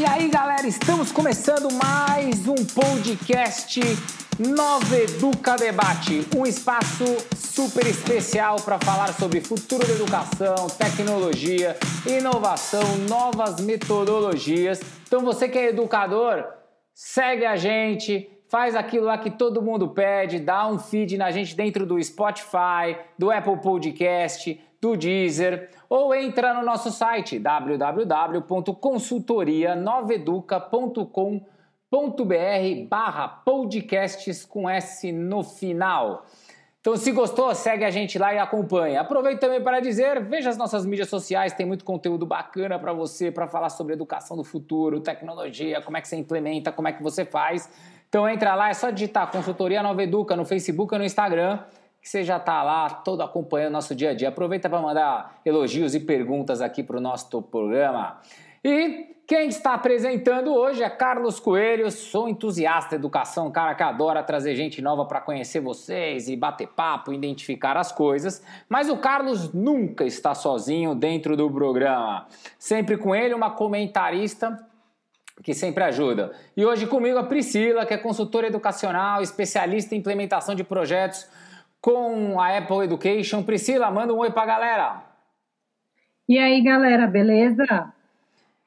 E aí, galera, estamos começando mais um podcast Nova Educa Debate, um espaço super especial para falar sobre futuro da educação, tecnologia, inovação, novas metodologias. Então, você que é educador, segue a gente, faz aquilo lá que todo mundo pede, dá um feed na gente dentro do Spotify, do Apple Podcast, do Deezer, ou entra no nosso site www.consultorianoveduca.com.br barra podcasts com S no final. Então, se gostou, segue a gente lá e acompanha. Aproveito também para dizer, veja as nossas mídias sociais, tem muito conteúdo bacana para você, para falar sobre educação do futuro, tecnologia, como é que você implementa, como é que você faz. Então, entra lá, é só digitar Consultoria Nova Educa no Facebook ou no Instagram que você já está lá todo acompanhando nosso dia a dia. Aproveita para mandar elogios e perguntas aqui para o nosso programa. E quem está apresentando hoje é Carlos Coelho, sou entusiasta de educação, cara que adora trazer gente nova para conhecer vocês e bater papo, identificar as coisas, mas o Carlos nunca está sozinho dentro do programa. Sempre com ele uma comentarista que sempre ajuda. E hoje comigo a Priscila, que é consultora educacional, especialista em implementação de projetos com a Apple Education. Priscila, manda um oi pra galera. E aí, galera, beleza?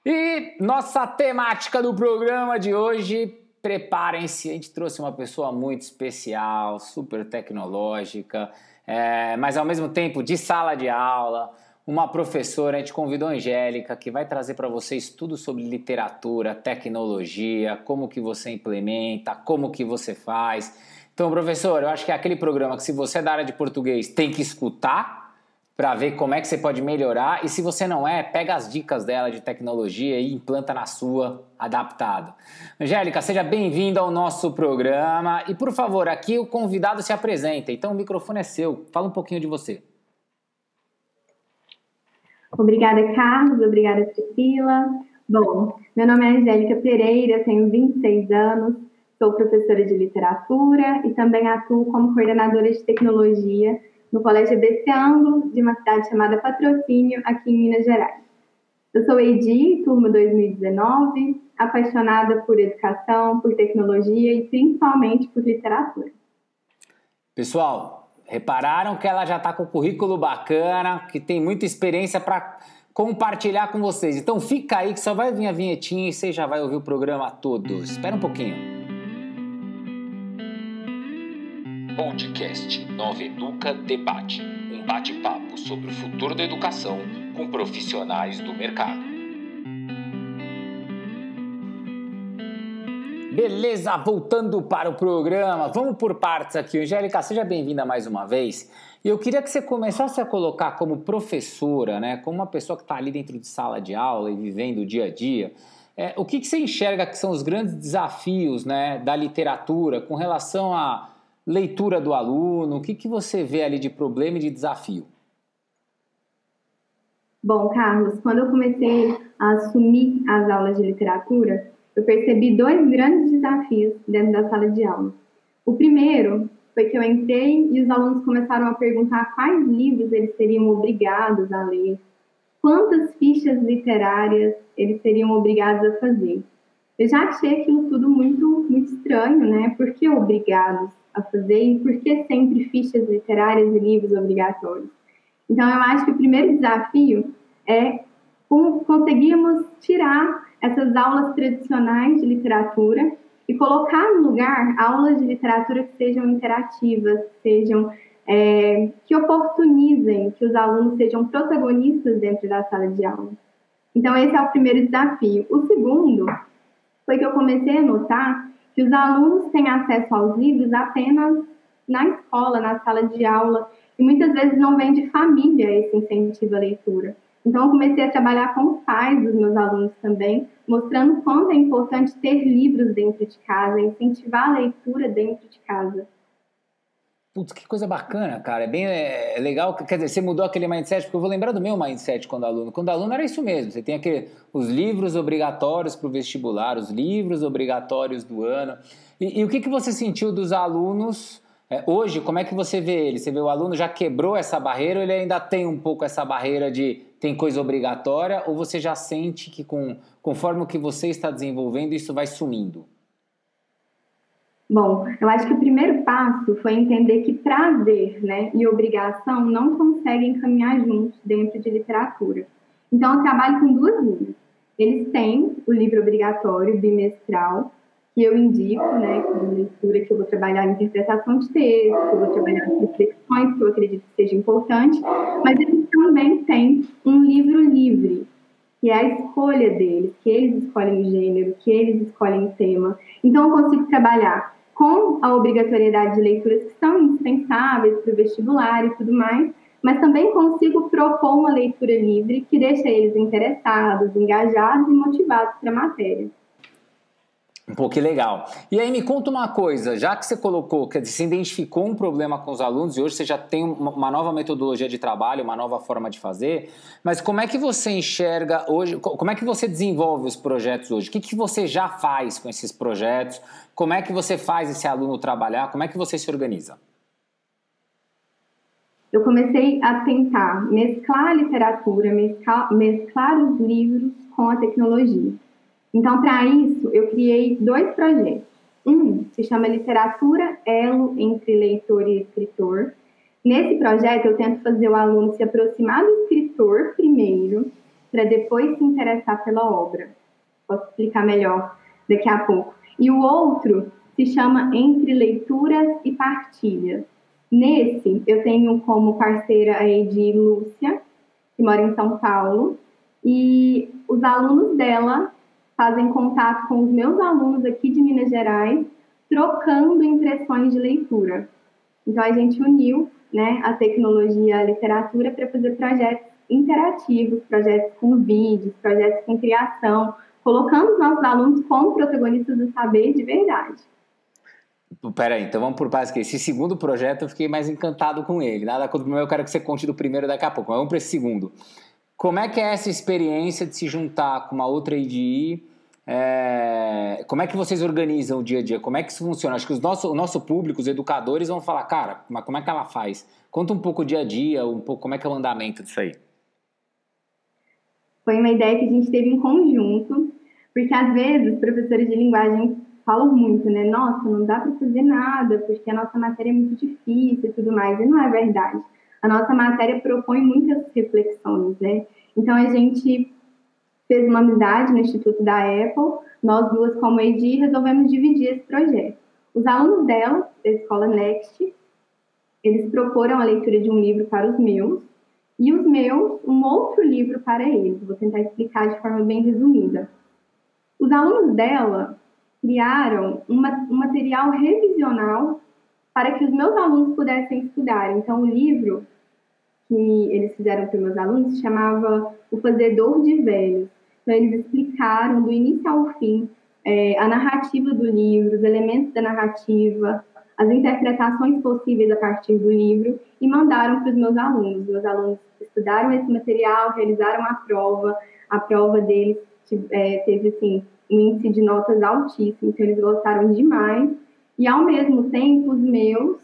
E nossa temática do programa de hoje, preparem-se, a gente trouxe uma pessoa muito especial, super tecnológica, é, mas ao mesmo tempo de sala de aula, uma professora, a gente convidou a Angélica, que vai trazer para vocês tudo sobre literatura, tecnologia, como que você implementa, como que você faz. Então, professor, eu acho que é aquele programa que se você é da área de português tem que escutar para ver como é que você pode melhorar e se você não é, pega as dicas dela de tecnologia e implanta na sua adaptado. Angélica, seja bem-vinda ao nosso programa e por favor, aqui o convidado se apresenta. Então o microfone é seu. Fala um pouquinho de você. Obrigada, Carlos. Obrigada, Priscila. Bom, meu nome é Angélica Pereira, tenho 26 anos, Sou professora de literatura e também atuo como coordenadora de tecnologia no Colégio ABC Ângulo, de uma cidade chamada Patrocínio, aqui em Minas Gerais. Eu sou Edi, turma 2019, apaixonada por educação, por tecnologia e principalmente por literatura. Pessoal, repararam que ela já está com currículo bacana, que tem muita experiência para compartilhar com vocês. Então fica aí que só vai vir a vinhetinha e você já vai ouvir o programa todo. Espera um pouquinho. Podcast Nova Educa Debate um bate-papo sobre o futuro da educação com profissionais do mercado. Beleza, voltando para o programa, vamos por partes aqui. Angélica, seja bem-vinda mais uma vez. Eu queria que você começasse a colocar como professora, né, como uma pessoa que está ali dentro de sala de aula e vivendo o dia a dia, é, o que, que você enxerga que são os grandes desafios né, da literatura com relação a leitura do aluno? O que, que você vê ali de problema e de desafio? Bom, Carlos, quando eu comecei a assumir as aulas de literatura, eu percebi dois grandes desafios dentro da sala de aula. O primeiro foi que eu entrei e os alunos começaram a perguntar quais livros eles seriam obrigados a ler, quantas fichas literárias eles seriam obrigados a fazer. Eu já achei aquilo tudo muito, muito estranho, né? Por que obrigados? A fazer e por que sempre fichas literárias e livros obrigatórios. Então, eu acho que o primeiro desafio é conseguirmos tirar essas aulas tradicionais de literatura e colocar no lugar aulas de literatura que sejam interativas, que sejam é, que oportunizem que os alunos sejam protagonistas dentro da sala de aula. Então esse é o primeiro desafio. O segundo foi que eu comecei a notar que os alunos têm acesso aos livros apenas na escola, na sala de aula, e muitas vezes não vem de família esse incentivo à leitura. Então, eu comecei a trabalhar com os pais dos meus alunos também, mostrando quanto é importante ter livros dentro de casa, incentivar a leitura dentro de casa. Putz, que coisa bacana, cara. É bem é, legal. Quer dizer, você mudou aquele mindset, porque eu vou lembrar do meu mindset quando aluno. Quando aluno era isso mesmo. Você tem aquele, os livros obrigatórios para o vestibular, os livros obrigatórios do ano. E, e o que, que você sentiu dos alunos é, hoje? Como é que você vê ele? Você vê o aluno já quebrou essa barreira ou ele ainda tem um pouco essa barreira de tem coisa obrigatória ou você já sente que com, conforme o que você está desenvolvendo, isso vai sumindo? Bom, eu acho que o primeiro passo foi entender que prazer né, e obrigação não conseguem caminhar juntos dentro de literatura. Então, eu trabalho com duas linhas. Eles têm o livro obrigatório bimestral, que eu indico, né, de leitura, que eu vou trabalhar interpretação de texto, eu vou trabalhar reflexões, que eu acredito que seja importante, mas eles também têm um livro livre, que é a escolha deles, que eles escolhem o gênero, que eles escolhem o tema. Então, eu consigo trabalhar com a obrigatoriedade de leituras que são indispensáveis para o vestibular e tudo mais, mas também consigo propor uma leitura livre que deixa eles interessados, engajados e motivados para a matéria. Pô, que legal. E aí me conta uma coisa, já que você colocou, que você identificou um problema com os alunos e hoje você já tem uma nova metodologia de trabalho, uma nova forma de fazer, mas como é que você enxerga hoje, como é que você desenvolve os projetos hoje? O que, que você já faz com esses projetos? Como é que você faz esse aluno trabalhar? Como é que você se organiza? Eu comecei a tentar mesclar a literatura, mesclar, mesclar os livros com a tecnologia. Então, para isso, eu criei dois projetos. Um se chama Literatura Elo entre Leitor e Escritor. Nesse projeto, eu tento fazer o aluno se aproximar do escritor primeiro, para depois se interessar pela obra. Posso explicar melhor daqui a pouco. E o outro se chama Entre Leituras e Partilhas. Nesse, eu tenho como parceira a Edi Lúcia, que mora em São Paulo, e os alunos dela fazem contato com os meus alunos aqui de Minas Gerais, trocando impressões de leitura. Então, a gente uniu né, a tecnologia a literatura para fazer projetos interativos, projetos com vídeos, projetos com criação, colocando os nossos alunos como protagonistas do saber de verdade. Peraí, então vamos por partes. Esse segundo projeto eu fiquei mais encantado com ele. Nada contra o primeiro, eu quero que você conte do primeiro daqui a pouco. Mas vamos para esse segundo. Como é que é essa experiência de se juntar com uma outra IDI? É, como é que vocês organizam o dia a dia? Como é que isso funciona? Acho que os nosso, o nosso público, os educadores, vão falar, cara, mas como é que ela faz? Conta um pouco o dia a dia, um pouco como é que é o andamento disso aí. Foi uma ideia que a gente teve em conjunto, porque às vezes professores de linguagem falam muito, né? Nossa, não dá para fazer nada, porque a nossa matéria é muito difícil e tudo mais. E não é verdade a nossa matéria propõe muitas reflexões, né? Então a gente fez uma amizade no Instituto da Apple, nós duas como ED resolvemos dividir esse projeto. Os alunos dela, da escola Next, eles proporam a leitura de um livro para os meus e os meus um outro livro para eles. Vou tentar explicar de forma bem resumida. Os alunos dela criaram um material revisional para que os meus alunos pudessem estudar. Então, o livro que eles fizeram para meus alunos se chamava O Fazedor de Velhos. Então, eles explicaram do início ao fim é, a narrativa do livro, os elementos da narrativa, as interpretações possíveis a partir do livro e mandaram para os meus alunos. Meus alunos estudaram esse material, realizaram a prova, a prova deles é, teve assim um índice de notas altíssimo, então eles gostaram demais. E ao mesmo tempo, os meus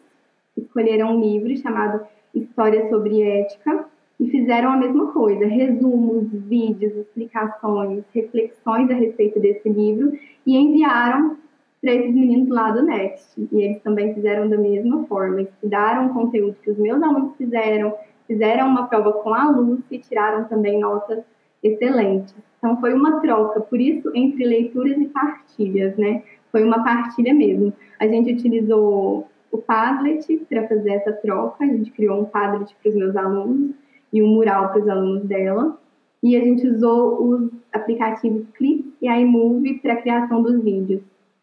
escolheram um livro chamado História sobre Ética e fizeram a mesma coisa, resumos, vídeos, explicações, reflexões a respeito desse livro e enviaram para esses meninos lá do Next. E eles também fizeram da mesma forma, estudaram o conteúdo que os meus alunos fizeram, fizeram uma prova com a Luz e tiraram também notas excelentes. Então foi uma troca, por isso entre leituras e partilhas, né? Foi uma partilha mesmo. A gente utilizou o Padlet para fazer essa troca. A gente criou um Padlet para os meus alunos e um mural para os alunos dela. E a gente usou os aplicativos Clip e iMovie para a criação dos vídeos.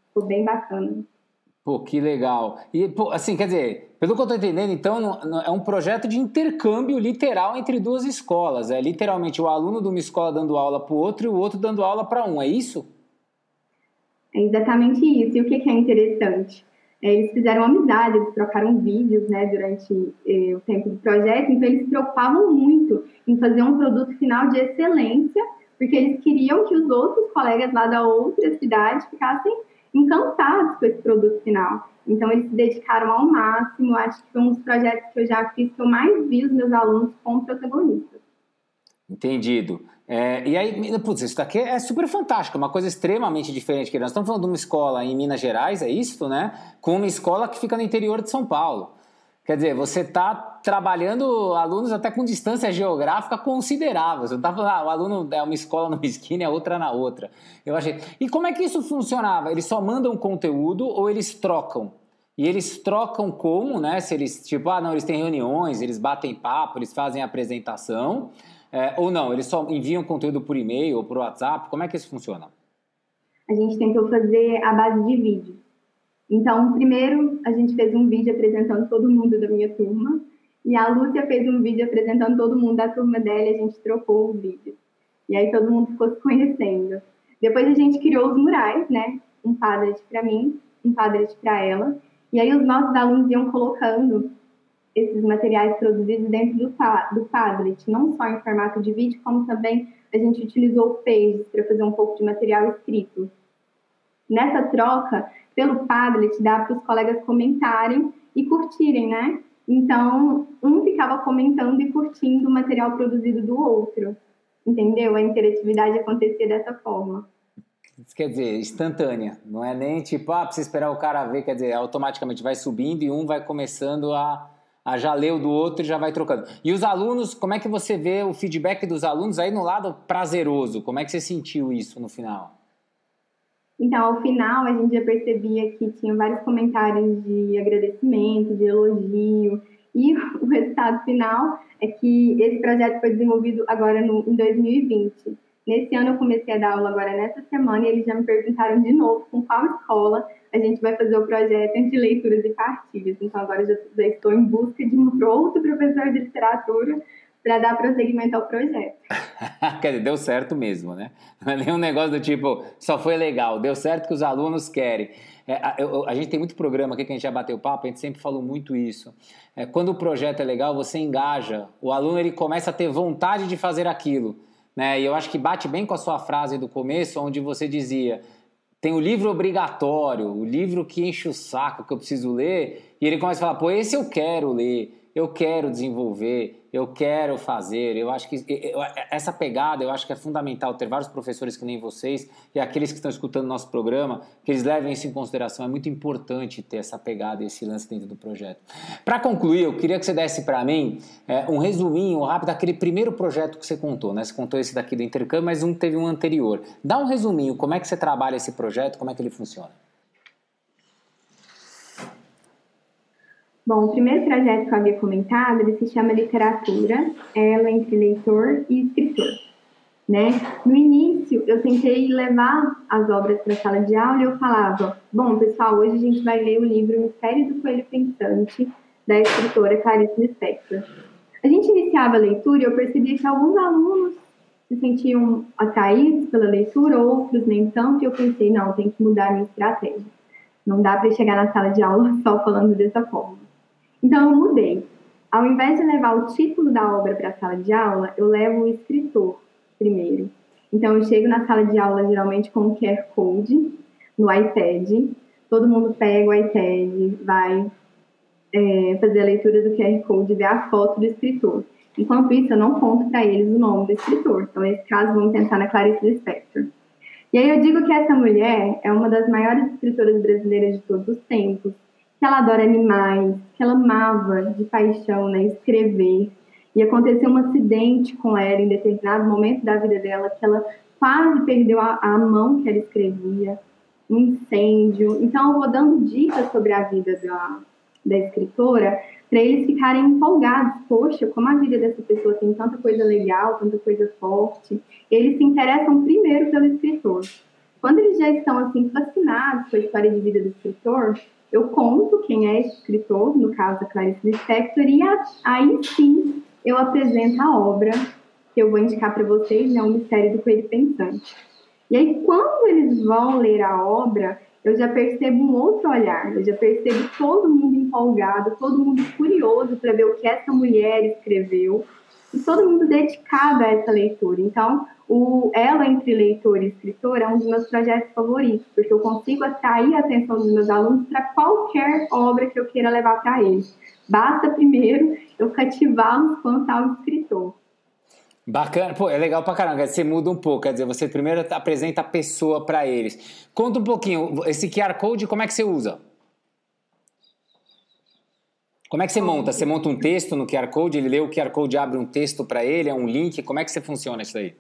Ficou bem bacana. Pô, que legal. E, pô, assim, quer dizer, pelo que eu estou entendendo, então, não, não, é um projeto de intercâmbio literal entre duas escolas. É literalmente o aluno de uma escola dando aula para o outro e o outro dando aula para um, é isso? É exatamente isso. E o que, que é interessante? É, eles fizeram amizade, eles trocaram vídeos né, durante eh, o tempo do projeto, então eles se preocupavam muito em fazer um produto final de excelência, porque eles queriam que os outros colegas lá da outra cidade ficassem encantados com esse produto final. Então eles se dedicaram ao máximo, acho que foi um dos projetos que eu já fiz que eu mais vi os meus alunos como protagonistas. Entendido. É, e aí, putz, isso daqui é super fantástico, uma coisa extremamente diferente. Que nós estamos falando de uma escola em Minas Gerais, é isso, né? Com uma escola que fica no interior de São Paulo. Quer dizer, você está trabalhando alunos até com distância geográfica considerável. Você não está falando, ah, o aluno é uma escola numa esquina a outra na outra. Eu achei. E como é que isso funcionava? Eles só mandam conteúdo ou eles trocam? E eles trocam como, né? Se eles, tipo, ah, não, eles têm reuniões, eles batem papo, eles fazem apresentação. É, ou não, eles só enviam conteúdo por e-mail ou por WhatsApp? Como é que isso funciona? A gente tentou fazer a base de vídeo. Então, primeiro, a gente fez um vídeo apresentando todo mundo da minha turma. E a Lúcia fez um vídeo apresentando todo mundo da turma dela e a gente trocou o vídeo. E aí todo mundo ficou se conhecendo. Depois a gente criou os murais, né? Um Padlet para mim, um Padlet para ela. E aí os nossos alunos iam colocando esses materiais produzidos dentro do, do Padlet, não só em formato de vídeo, como também a gente utilizou o Pages para fazer um pouco de material escrito. Nessa troca, pelo Padlet, dá para os colegas comentarem e curtirem, né? Então, um ficava comentando e curtindo o material produzido do outro. Entendeu? A interatividade acontecia dessa forma. Isso quer dizer, instantânea. Não é nem tipo, ah, precisa esperar o cara ver, quer dizer, automaticamente vai subindo e um vai começando a, a já ler o do outro e já vai trocando. E os alunos, como é que você vê o feedback dos alunos aí no lado prazeroso? Como é que você sentiu isso no final? Então, ao final, a gente já percebia que tinha vários comentários de agradecimento, de elogio, e o resultado final é que esse projeto foi desenvolvido agora no, em 2020. Nesse ano eu comecei a dar aula agora nessa semana e eles já me perguntaram de novo com qual escola a gente vai fazer o projeto de leituras e partilhas. Então agora já, já estou em busca de um outro professor de literatura para dar prosseguimento ao projeto. Quer dizer, deu certo mesmo, né? Não é nenhum negócio do tipo, só foi legal, deu certo que os alunos querem. É, a, a, gente tem muito programa aqui que a gente já bateu papo, a gente sempre falou muito isso. É, quando o projeto é legal, você engaja, o aluno ele começa a ter vontade de fazer aquilo. Né? E eu acho que bate bem com a sua frase do começo, onde você dizia: tem o livro obrigatório, o livro que enche o saco que eu preciso ler, e ele começa a falar: pô, esse eu quero ler eu quero desenvolver, eu quero fazer. Eu acho que essa pegada, eu acho que é fundamental ter vários professores que nem vocês e aqueles que estão escutando nosso programa, que eles levem isso em consideração. É muito importante ter essa pegada e esse lance dentro do projeto. Para concluir, eu queria que você desse para mim é, um resuminho rápido daquele primeiro projeto que você contou, né? Você contou esse daqui do intercâmbio, mas um teve um anterior. Dá um resuminho, como é que você trabalha esse projeto, como é que ele funciona? Bom, o primeiro projeto que eu havia comentado, ele se chama Literatura, ela entre leitor e escritor. Né? No início, eu tentei levar as obras para a sala de aula e eu falava, bom, pessoal, hoje a gente vai ler o livro Mistério do Coelho Pensante, da escritora Clarice Lispector. A gente iniciava a leitura e eu percebia que alguns alunos se sentiam atraídos pela leitura, outros nem tanto, e eu pensei, não, tem que mudar a minha estratégia. Não dá para chegar na sala de aula só falando dessa forma. Então eu mudei. Ao invés de levar o título da obra para a sala de aula, eu levo o escritor primeiro. Então eu chego na sala de aula geralmente com o QR Code no iPad. Todo mundo pega o iPad, vai é, fazer a leitura do QR Code e ver a foto do escritor. Enquanto isso, eu não conto para eles o nome do escritor. Então, nesse caso, vamos pensar na Clarice Lispector. E aí eu digo que essa mulher é uma das maiores escritoras brasileiras de todos os tempos ela adora animais, que ela amava de paixão né, escrever. E aconteceu um acidente com ela em determinado momento da vida dela, que ela quase perdeu a, a mão que ela escrevia, um incêndio. Então, eu vou dando dicas sobre a vida da, da escritora para eles ficarem empolgados. Poxa, como a vida dessa pessoa tem tanta coisa legal, tanta coisa forte. Eles se interessam primeiro pelo escritor. Quando eles já estão assim fascinados com a história de vida do escritor, eu conto quem é esse escritor, no caso da Clarice Lispector, e aí sim eu apresento a obra que eu vou indicar para vocês, é né, O Mistério do Coelho Pensante. E aí, quando eles vão ler a obra, eu já percebo um outro olhar, eu já percebo todo mundo empolgado, todo mundo curioso para ver o que essa mulher escreveu, e todo mundo dedicado a essa leitura. Então, o Ela entre Leitor e Escritor é um dos meus projetos favoritos, porque eu consigo atrair a atenção dos meus alunos para qualquer obra que eu queira levar para eles. Basta primeiro eu cativá-los quanto ao escritor. Bacana, pô, é legal pra caramba. Você muda um pouco, quer dizer, você primeiro apresenta a pessoa para eles. Conta um pouquinho, esse QR Code, como é que você usa? Como é que você monta? Você monta um texto no QR Code, ele lê o QR Code, abre um texto para ele, é um link, como é que você funciona isso aí?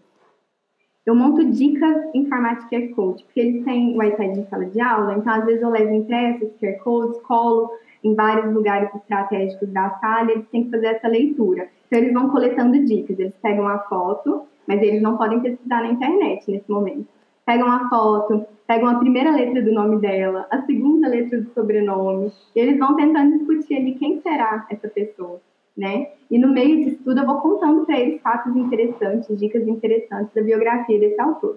Eu monto dicas em formato QR Code, porque eles têm o iPad em sala de aula, então às vezes eu levo impresso esse QR Code, colo em vários lugares estratégicos da sala, eles têm que fazer essa leitura. Então eles vão coletando dicas, eles pegam a foto, mas eles não podem pesquisar na internet nesse momento. Pegam a foto, pegam a primeira letra do nome dela, a segunda letra do sobrenome, e eles vão tentando discutir ali quem será essa pessoa, né? E no meio disso tudo eu vou contando para eles fatos interessantes, dicas interessantes da biografia desse autor.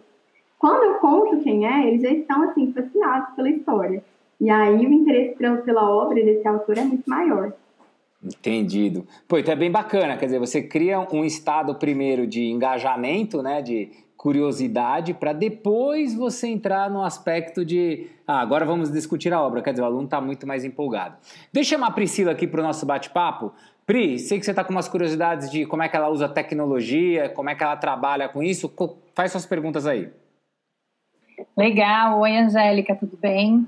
Quando eu conto quem é, eles já estão assim fascinados pela história. E aí o interesse pela obra desse autor é muito maior. Entendido. Pô, então é bem bacana, quer dizer, você cria um estado primeiro de engajamento, né, de curiosidade, para depois você entrar no aspecto de, ah, agora vamos discutir a obra, quer dizer, o aluno está muito mais empolgado. Deixa eu chamar a Priscila aqui para o nosso bate-papo. Pri, sei que você está com umas curiosidades de como é que ela usa tecnologia, como é que ela trabalha com isso, faz suas perguntas aí. Legal, oi Angélica, tudo bem?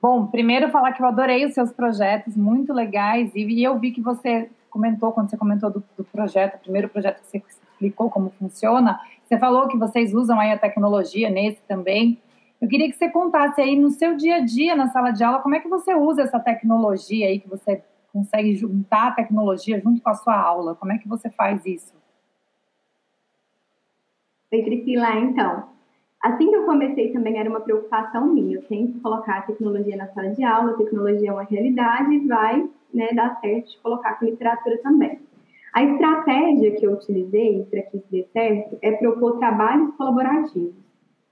Bom, primeiro falar que eu adorei os seus projetos, muito legais, e eu vi que você comentou, quando você comentou do, do projeto, o primeiro projeto que você explicou como funciona, você falou que vocês usam aí a tecnologia nesse também. Eu queria que você contasse aí no seu dia a dia na sala de aula, como é que você usa essa tecnologia aí, que você consegue juntar a tecnologia junto com a sua aula, como é que você faz isso? Oi, Priscila, então. Assim que eu comecei também era uma preocupação minha. Eu tenho que colocar a tecnologia na sala de aula, a tecnologia é uma realidade e vai né, dar certo de colocar com literatura também. A estratégia que eu utilizei para que isso dê certo é propor trabalhos colaborativos.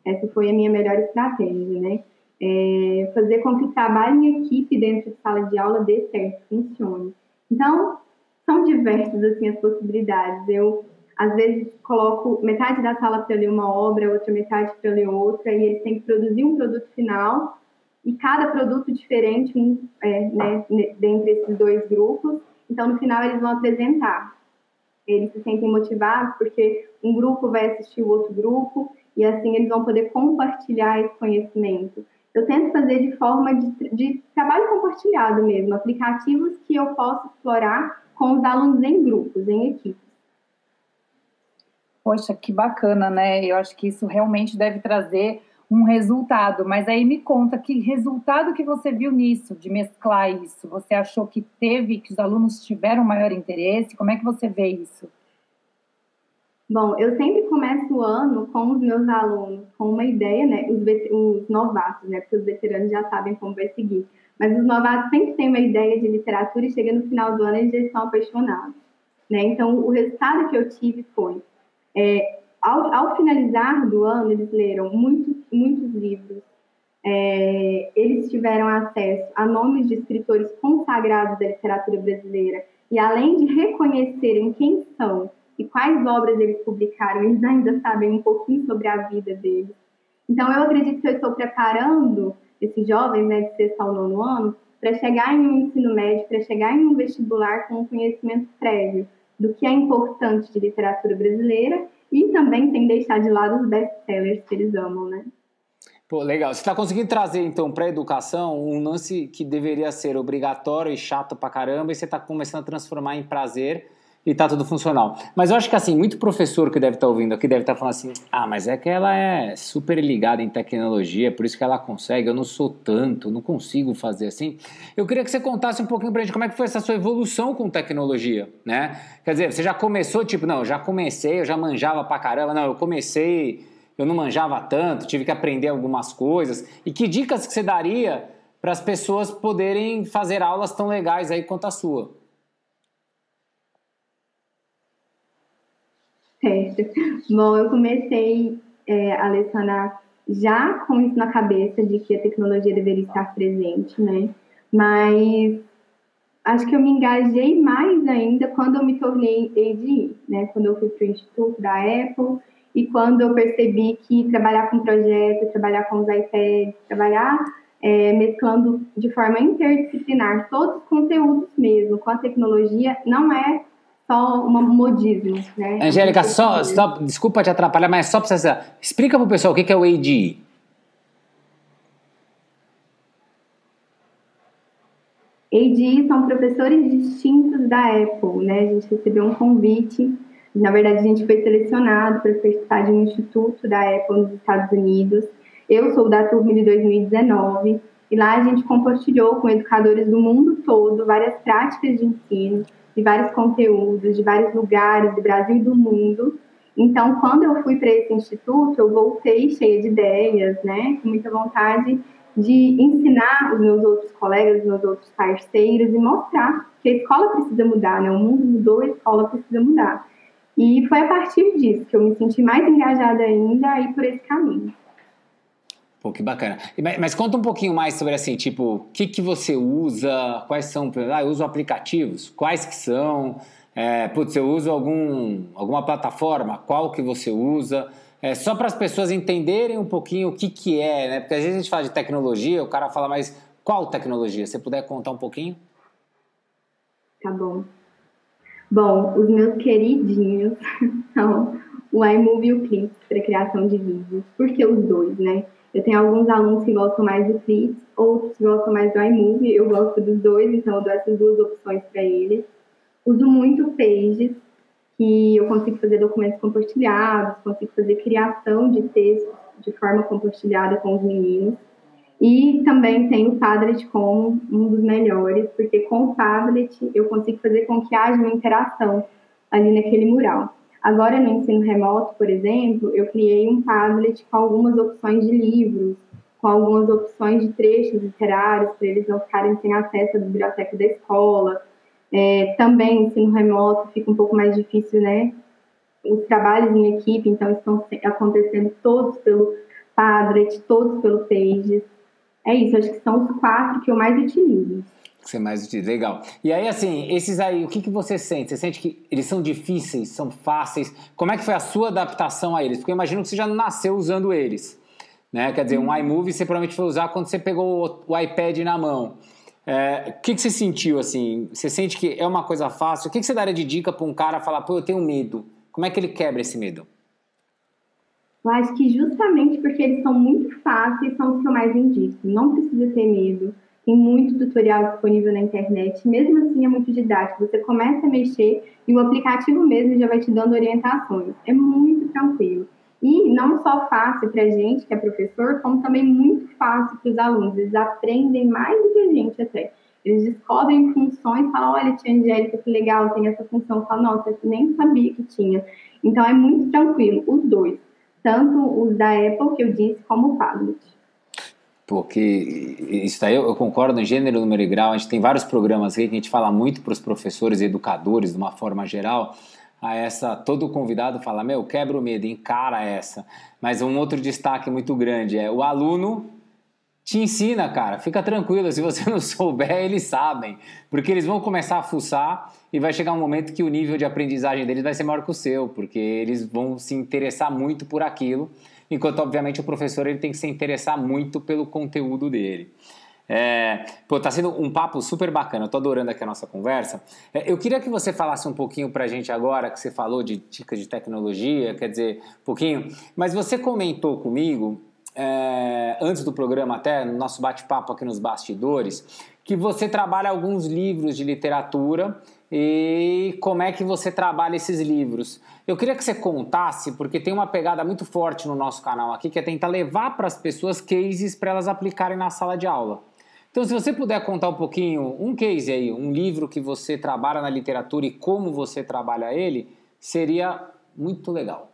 Essa foi a minha melhor estratégia, né? É fazer com que o trabalho em equipe dentro de sala de aula dê certo, funcione. Então, são diversas assim as possibilidades. Eu às vezes coloco metade da sala para ler uma obra, outra metade para ler outra, e eles têm que produzir um produto final, e cada produto diferente um, é, né, dentre esses dois grupos. Então, no final, eles vão apresentar. Eles se sentem motivados porque um grupo vai assistir o outro grupo, e assim eles vão poder compartilhar esse conhecimento. Eu tento fazer de forma de, de trabalho compartilhado mesmo, aplicativos que eu possa explorar com os alunos em grupos, em equipes. Poxa, que bacana, né? Eu acho que isso realmente deve trazer um resultado. Mas aí me conta que resultado que você viu nisso, de mesclar isso? Você achou que teve, que os alunos tiveram maior interesse? Como é que você vê isso? Bom, eu sempre começo o ano com os meus alunos com uma ideia, né? Os, os novatos, né? Porque os veteranos já sabem como vai seguir. Mas os novatos sempre têm uma ideia de literatura e chega no final do ano eles já estão apaixonados, né? Então, o resultado que eu tive foi é, ao, ao, finalizar do ano, eles leram muitos, muitos livros. É, eles tiveram acesso a nomes de escritores consagrados da literatura brasileira. E além de reconhecerem quem são e quais obras eles publicaram, eles ainda sabem um pouquinho sobre a vida deles. Então, eu acredito que eu estou preparando esses jovens né, de sexto ao nono ano para chegar em um ensino médio, para chegar em um vestibular com um conhecimento prévio do que é importante de literatura brasileira e também sem deixar de lado os best-sellers que eles amam, né? Pô, legal. Você está conseguindo trazer, então, para a educação um lance que deveria ser obrigatório e chato pra caramba e você está começando a transformar em prazer e tá tudo funcional. Mas eu acho que assim, muito professor que deve estar tá ouvindo aqui deve estar tá falando assim: "Ah, mas é que ela é super ligada em tecnologia, por isso que ela consegue, eu não sou tanto, não consigo fazer assim". Eu queria que você contasse um pouquinho pra gente como é que foi essa sua evolução com tecnologia, né? Quer dizer, você já começou tipo, não, eu já comecei, eu já manjava pra caramba, não, eu comecei, eu não manjava tanto, tive que aprender algumas coisas. E que dicas que você daria para as pessoas poderem fazer aulas tão legais aí quanto a sua? Certo. Bom, eu comecei é, a lecionar já com isso na cabeça de que a tecnologia deveria estar presente, né? Mas acho que eu me engajei mais ainda quando eu me tornei ADI, né? Quando eu fui para o instituto da Apple e quando eu percebi que trabalhar com projetos, trabalhar com os iPads, trabalhar é, mesclando de forma interdisciplinar todos os conteúdos mesmo com a tecnologia não é só um modismo, né? Angélica, só, só, desculpa te atrapalhar, mas só precisa explica para o pessoal o que é o ADE. ADE são professores distintos da Apple, né? A gente recebeu um convite, na verdade a gente foi selecionado para participar de um instituto da Apple nos Estados Unidos. Eu sou da turma de 2019 e lá a gente compartilhou com educadores do mundo todo várias práticas de ensino, de vários conteúdos, de vários lugares do Brasil e do mundo. Então, quando eu fui para esse instituto, eu voltei cheia de ideias, né, com muita vontade de ensinar os meus outros colegas, os meus outros parceiros e mostrar que a escola precisa mudar, né? O mundo mudou, a escola precisa mudar. E foi a partir disso que eu me senti mais engajada ainda ir por esse caminho. Pô, que bacana. Mas, mas conta um pouquinho mais sobre assim, tipo, o que, que você usa, quais são, ah, eu uso aplicativos, quais que são, é, putz, eu uso algum, alguma plataforma, qual que você usa, é, só para as pessoas entenderem um pouquinho o que, que é, né? Porque às vezes a gente fala de tecnologia, o cara fala, mas qual tecnologia? Se puder contar um pouquinho? Tá bom. Bom, os meus queridinhos são o iMovie e o Clips para criação de vídeos. Por que os dois, né? Eu tenho alguns alunos que gostam mais do Clips, outros que gostam mais do iMovie. Eu gosto dos dois, então eu dou essas duas opções para eles. Uso muito Pages, que eu consigo fazer documentos compartilhados, consigo fazer criação de textos de forma compartilhada com os meninos. E também tenho o Padlet como um dos melhores, porque com o Padlet eu consigo fazer com que haja uma interação ali naquele mural. Agora, no ensino remoto, por exemplo, eu criei um Padlet com algumas opções de livros, com algumas opções de trechos literários, para eles não ficarem sem acesso à biblioteca da escola, é, também ensino remoto fica um pouco mais difícil, né? Os trabalhos em equipe, então, estão acontecendo todos pelo Padlet, todos pelo Pages. É isso, acho que são os quatro que eu mais utilizo. Que você mais utiliza, legal. E aí, assim, esses aí, o que, que você sente? Você sente que eles são difíceis, são fáceis? Como é que foi a sua adaptação a eles? Porque eu imagino que você já nasceu usando eles. Né? Quer dizer, um uhum. iMovie você provavelmente foi usar quando você pegou o iPad na mão. É, o que, que você sentiu assim? Você sente que é uma coisa fácil? O que, que você daria de dica para um cara falar, pô, eu tenho medo? Como é que ele quebra esse medo? Eu acho que justamente porque eles são muito fáceis, são os que eu mais indico. Não precisa ter medo. Tem muito tutorial disponível na internet. Mesmo assim, é muito didático. Você começa a mexer e o aplicativo mesmo já vai te dando orientações. É muito tranquilo. E não só fácil para a gente, que é professor, como também muito fácil para os alunos. Eles aprendem mais do que a gente até. Eles descobrem funções, falam, olha, tia Angélica, que legal, tem essa função. Falam, nossa, eu nem sabia que tinha. Então, é muito tranquilo, os dois. Tanto os da Apple, que eu disse, como o Padlet. Porque isso daí eu, concordo em gênero, número e grau. A gente tem vários programas aqui que a gente fala muito para os professores e educadores, de uma forma geral, a essa, todo convidado fala, meu, quebra o medo, encara essa. Mas um outro destaque muito grande é o aluno te ensina, cara, fica tranquilo, se você não souber, eles sabem, porque eles vão começar a fuçar e vai chegar um momento que o nível de aprendizagem deles vai ser maior que o seu, porque eles vão se interessar muito por aquilo, enquanto obviamente o professor ele tem que se interessar muito pelo conteúdo dele. É, pô, tá sendo um papo super bacana, eu tô adorando aqui a nossa conversa. É, eu queria que você falasse um pouquinho pra gente agora, que você falou de dicas de tecnologia, quer dizer, um pouquinho, mas você comentou comigo, é, antes do programa até, no nosso bate-papo aqui nos bastidores, que você trabalha alguns livros de literatura e como é que você trabalha esses livros. Eu queria que você contasse, porque tem uma pegada muito forte no nosso canal aqui, que é tentar levar para as pessoas cases para elas aplicarem na sala de aula. Então, se você puder contar um pouquinho, um case aí, um livro que você trabalha na literatura e como você trabalha ele, seria muito legal.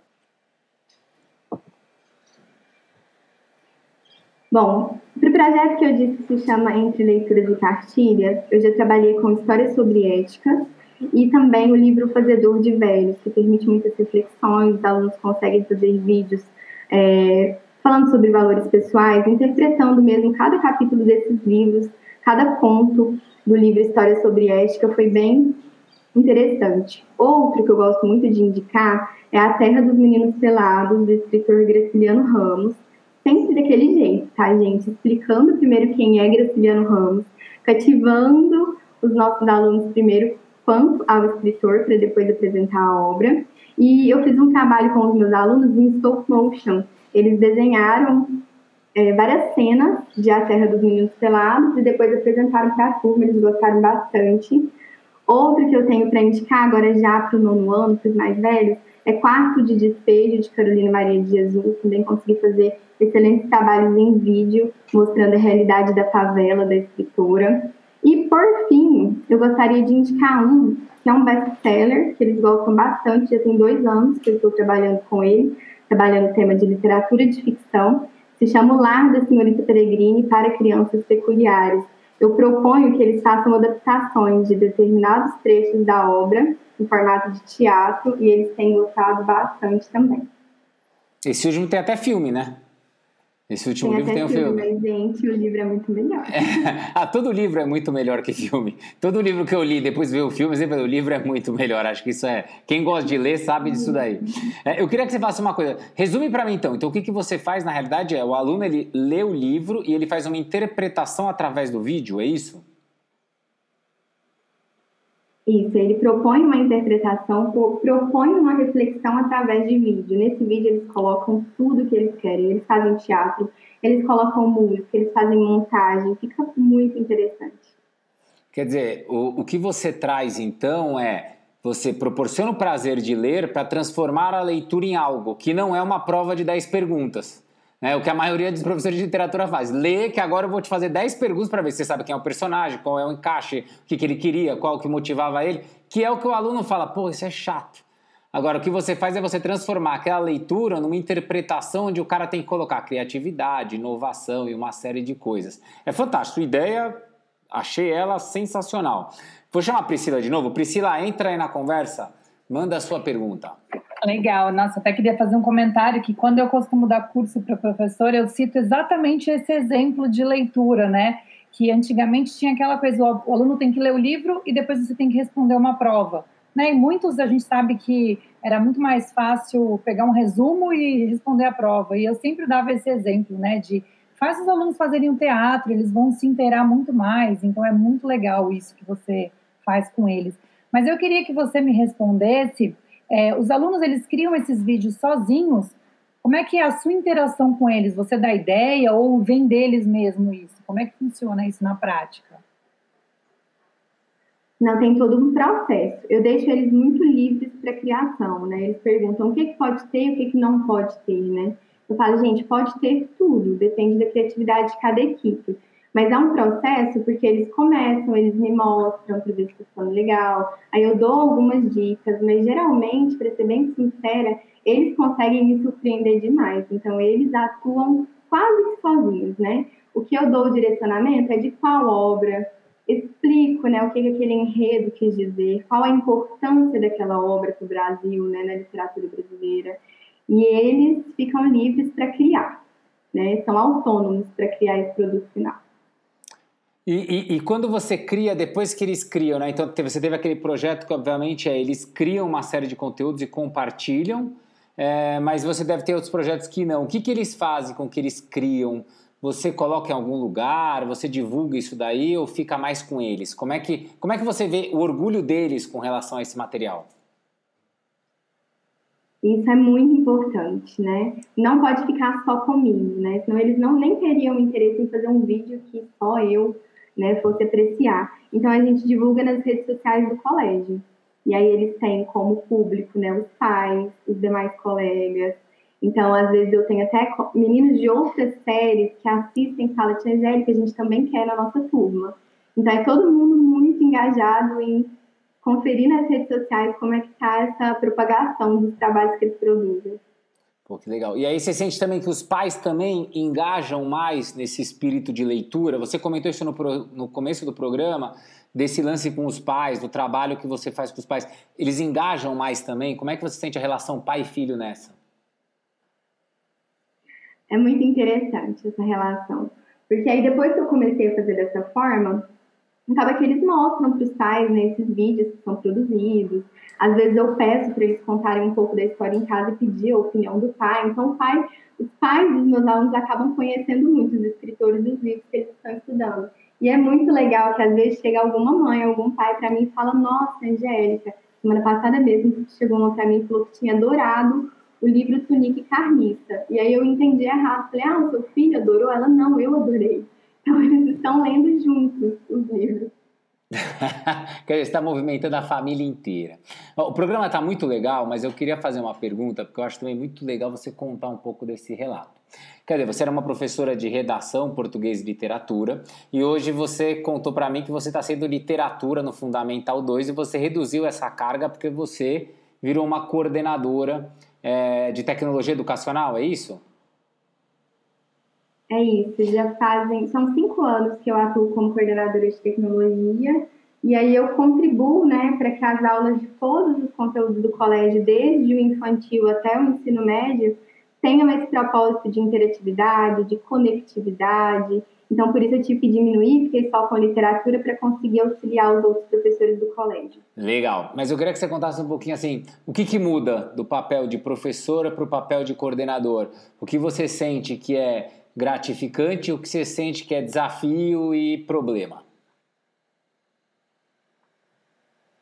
Bom, para o projeto que eu disse que se chama Entre Leituras e Cartilhas, eu já trabalhei com histórias sobre ética e também o livro Fazedor de Velhos, que permite muitas reflexões, os alunos conseguem fazer vídeos é, falando sobre valores pessoais, interpretando mesmo cada capítulo desses livros, cada ponto do livro História sobre Ética foi bem interessante. Outro que eu gosto muito de indicar é A Terra dos Meninos Pelados, do escritor Graciliano Ramos. Sempre daquele jeito, tá, gente? Explicando primeiro quem é Graciliano Ramos, cativando os nossos alunos primeiro quanto ao escritor para depois apresentar a obra. E eu fiz um trabalho com os meus alunos em stop motion. Eles desenharam é, várias cenas de A Terra dos Meninos Pelados e depois apresentaram para a turma, eles gostaram bastante. Outro que eu tenho para indicar agora já para o nono ano, para os mais velhos, é Quarto de Despejo, de Carolina Maria de Jesus. Também consegui fazer excelentes trabalhos em vídeo, mostrando a realidade da favela da escritora. E, por fim, eu gostaria de indicar um, que é um best-seller, que eles gostam bastante, já tem dois anos que eu estou trabalhando com ele, trabalhando o tema de literatura de ficção, se chama O Lar da Senhorita Peregrine para Crianças Peculiares. Eu proponho que eles façam adaptações de determinados trechos da obra em formato de teatro e eles têm gostado bastante também. Esse último tem até filme, né? Esse último tem livro tem um filme. Mas, gente, o livro é muito melhor. É. ah, todo livro é muito melhor que filme. Todo livro que eu li, depois ver o filme, sempre o livro é muito melhor. Acho que isso é. Quem gosta de ler sabe disso daí. É, eu queria que você faça uma coisa. Resume para mim então. Então, o que, que você faz na realidade é o aluno ele lê o livro e ele faz uma interpretação através do vídeo, é isso? Isso, ele propõe uma interpretação, propõe uma reflexão através de vídeo. Nesse vídeo eles colocam tudo que eles querem, eles fazem teatro, eles colocam música, eles fazem montagem, fica muito interessante. Quer dizer, o, o que você traz então é você proporciona o prazer de ler para transformar a leitura em algo que não é uma prova de 10 perguntas. É o que a maioria dos professores de literatura faz. Lê que agora eu vou te fazer 10 perguntas para ver se você sabe quem é o personagem, qual é o encaixe, o que, que ele queria, qual que motivava ele, que é o que o aluno fala, pô, isso é chato. Agora, o que você faz é você transformar aquela leitura numa interpretação onde o cara tem que colocar criatividade, inovação e uma série de coisas. É fantástico. Sua ideia, achei ela sensacional. Vou chamar a Priscila de novo. Priscila, entra aí na conversa, manda a sua pergunta. Legal, nossa, até queria fazer um comentário que quando eu costumo dar curso para professor, eu cito exatamente esse exemplo de leitura, né? Que antigamente tinha aquela coisa, o aluno tem que ler o livro e depois você tem que responder uma prova. Né? E muitos a gente sabe que era muito mais fácil pegar um resumo e responder a prova. E eu sempre dava esse exemplo, né? De faz os alunos fazerem um teatro, eles vão se inteirar muito mais. Então é muito legal isso que você faz com eles. Mas eu queria que você me respondesse é, os alunos eles criam esses vídeos sozinhos. Como é que é a sua interação com eles? Você dá ideia ou vem deles mesmo isso? Como é que funciona isso na prática? Não, tem todo um processo. Eu deixo eles muito livres para criação, né? Eles perguntam o que, que pode ter e o que, que não pode ter, né? Eu falo, gente, pode ter tudo, depende da criatividade de cada equipe. Mas é um processo porque eles começam, eles me mostram para ver se está legal. Aí eu dou algumas dicas, mas geralmente, para ser bem sincera, eles conseguem me surpreender demais. Então eles atuam quase que sozinhos, né? O que eu dou o direcionamento é de qual obra, explico né, o que aquele enredo quis dizer, qual a importância daquela obra para o Brasil, né, na literatura brasileira. E eles ficam livres para criar, né? São autônomos para criar esse produto final. E, e, e, quando você cria, depois que eles criam, né? Então você teve aquele projeto que, obviamente, é eles criam uma série de conteúdos e compartilham, é, mas você deve ter outros projetos que não. O que, que eles fazem com que eles criam? Você coloca em algum lugar? Você divulga isso daí ou fica mais com eles? Como é que, como é que você vê o orgulho deles com relação a esse material? Isso é muito importante, né? Não pode ficar só comigo, né? Senão eles não nem teriam interesse em fazer um vídeo que só eu né, fosse apreciar. Então a gente divulga nas redes sociais do colégio. E aí eles têm como público, né, os pais, os demais colegas. Então, às vezes eu tenho até meninos de outras séries que assistem Fala Tia Angélica, a gente também quer na nossa turma. Então é todo mundo muito engajado em conferir nas redes sociais como é que está essa propagação dos trabalhos que eles produzem. Pô, que legal. E aí você sente também que os pais também engajam mais nesse espírito de leitura? Você comentou isso no, no começo do programa, desse lance com os pais, do trabalho que você faz com os pais. Eles engajam mais também? Como é que você sente a relação pai e filho nessa? É muito interessante essa relação. Porque aí depois que eu comecei a fazer dessa forma, acaba que eles mostram para os pais né, esses vídeos que são produzidos, às vezes eu peço para eles contarem um pouco da história em casa e pedir a opinião do pai. Então, pai, os pais dos meus alunos acabam conhecendo muito os escritores dos livros que eles estão estudando. E é muito legal que às vezes chega alguma mãe, algum pai para mim e fala: Nossa, Angélica, semana passada mesmo chegou uma para mim e falou que tinha adorado o livro Tunique Carniça. E aí eu entendi errado. Falei: Ah, o seu filho adorou? Ela: Não, eu adorei. Então eles estão lendo juntos os livros. Quer dizer, está movimentando a família inteira. O programa está muito legal, mas eu queria fazer uma pergunta, porque eu acho também muito legal você contar um pouco desse relato. Quer dizer, você era uma professora de redação, português e literatura, e hoje você contou para mim que você está sendo literatura no Fundamental 2 e você reduziu essa carga porque você virou uma coordenadora é, de tecnologia educacional, é isso? É isso, já fazem, são cinco anos que eu atuo como coordenadora de tecnologia e aí eu contribuo, né, para que as aulas de todos os conteúdos do colégio, desde o infantil até o ensino médio, tenham esse propósito de interatividade, de conectividade. Então, por isso eu tive que diminuir, fiquei só com literatura para conseguir auxiliar os outros professores do colégio. Legal. Mas eu queria que você contasse um pouquinho assim, o que, que muda do papel de professora para o papel de coordenador? O que você sente que é gratificante o que você sente que é desafio e problema?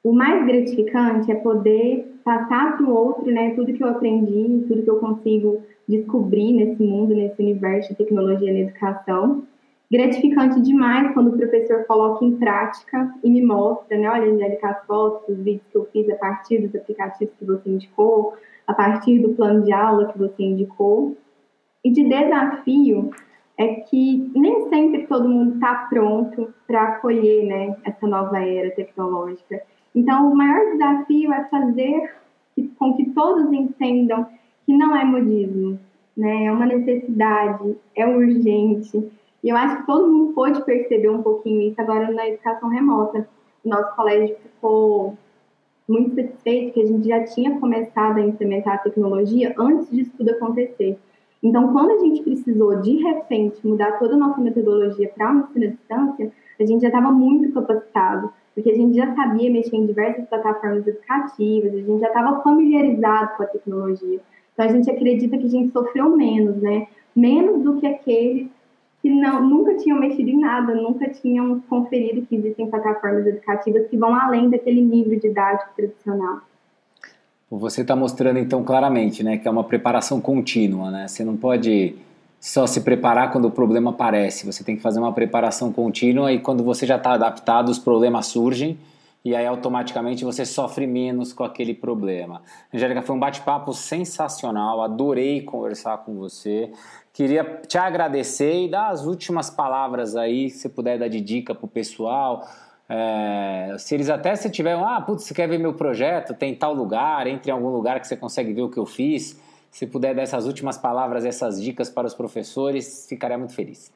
O mais gratificante é poder passar para o outro, né, tudo que eu aprendi, tudo que eu consigo descobrir nesse mundo, nesse universo de tecnologia na educação. Gratificante demais quando o professor coloca em prática e me mostra, né, olha, Angélica, as fotos, os vídeos que eu fiz a partir dos aplicativos que você indicou, a partir do plano de aula que você indicou. E de desafio é que nem sempre todo mundo está pronto para acolher né, essa nova era tecnológica. Então, o maior desafio é fazer com que todos entendam que não é modismo, né? é uma necessidade, é urgente. E eu acho que todo mundo pôde perceber um pouquinho isso agora na educação remota. O nosso colégio ficou muito satisfeito que a gente já tinha começado a implementar a tecnologia antes disso tudo acontecer. Então, quando a gente precisou, de repente, mudar toda a nossa metodologia para uma ensino à distância, a gente já estava muito capacitado, porque a gente já sabia mexer em diversas plataformas educativas, a gente já estava familiarizado com a tecnologia. Então, a gente acredita que a gente sofreu menos, né? Menos do que aqueles que não, nunca tinham mexido em nada, nunca tinham conferido que existem plataformas educativas que vão além daquele nível didático tradicional. Você está mostrando então claramente, né, que é uma preparação contínua, né? Você não pode só se preparar quando o problema aparece. Você tem que fazer uma preparação contínua e quando você já está adaptado, os problemas surgem e aí automaticamente você sofre menos com aquele problema. Angélica, foi um bate-papo sensacional, adorei conversar com você. Queria te agradecer e dar as últimas palavras aí, se puder dar de dica para o pessoal é, se eles até se tiverem, ah, putz, você quer ver meu projeto, tem tal lugar, entre em algum lugar que você consegue ver o que eu fiz. Se puder dar essas últimas palavras, essas dicas para os professores, ficaria muito feliz.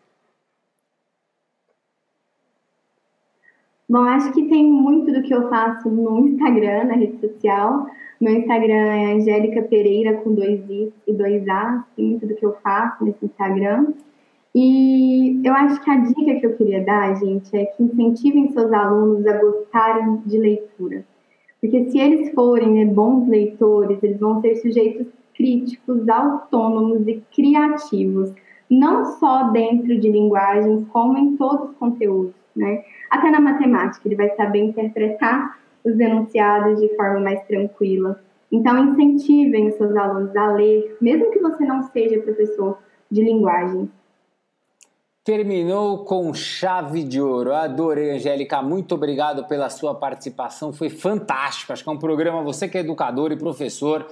Bom, acho que tem muito do que eu faço no Instagram, na rede social. Meu Instagram é Angélica Pereira com dois Is e dois As. Tem muito do que eu faço nesse Instagram. E eu acho que a dica que eu queria dar, gente, é que incentivem seus alunos a gostarem de leitura. Porque se eles forem né, bons leitores, eles vão ser sujeitos críticos, autônomos e criativos, não só dentro de linguagens, como em todos os conteúdos. Né? Até na matemática, ele vai saber interpretar os enunciados de forma mais tranquila. Então, incentivem os seus alunos a ler, mesmo que você não seja professor de linguagem Terminou com chave de ouro. adorei, Angélica. Muito obrigado pela sua participação. Foi fantástico. Acho que é um programa, você que é educador e professor.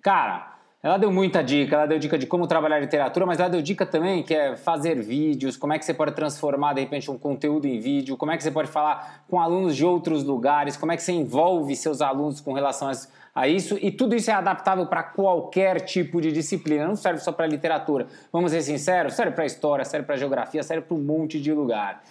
Cara, ela deu muita dica. Ela deu dica de como trabalhar literatura, mas ela deu dica também que é fazer vídeos, como é que você pode transformar, de repente, um conteúdo em vídeo, como é que você pode falar com alunos de outros lugares, como é que você envolve seus alunos com relação às a isso e tudo isso é adaptável para qualquer tipo de disciplina, não serve só para literatura. Vamos ser sinceros, serve para história, serve para geografia, serve para um monte de lugar.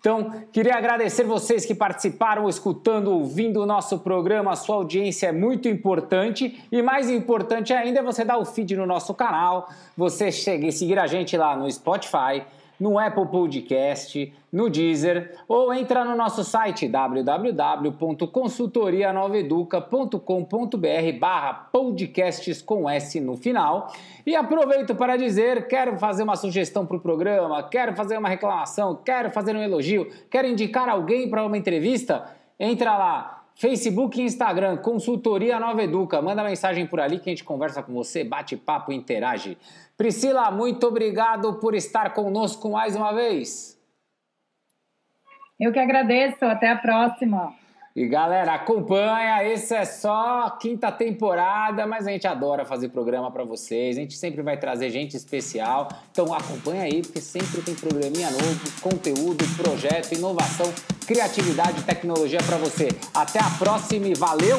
Então, queria agradecer vocês que participaram, escutando, ouvindo o nosso programa. A sua audiência é muito importante e mais importante ainda é você dar o feed no nosso canal, você seguir a gente lá no Spotify, no Apple Podcast, no Deezer ou entra no nosso site www.consultorianoveduca.com.br barra podcasts com S no final. E aproveito para dizer, quero fazer uma sugestão para o programa, quero fazer uma reclamação, quero fazer um elogio, quero indicar alguém para uma entrevista, entra lá Facebook e Instagram, Consultoria Nova Educa. Manda mensagem por ali que a gente conversa com você, bate papo, interage. Priscila, muito obrigado por estar conosco mais uma vez. Eu que agradeço. Até a próxima. E galera, acompanha, esse é só a quinta temporada, mas a gente adora fazer programa para vocês. A gente sempre vai trazer gente especial. Então acompanha aí, porque sempre tem programinha novo, conteúdo, projeto, inovação, criatividade, tecnologia para você. Até a próxima e valeu!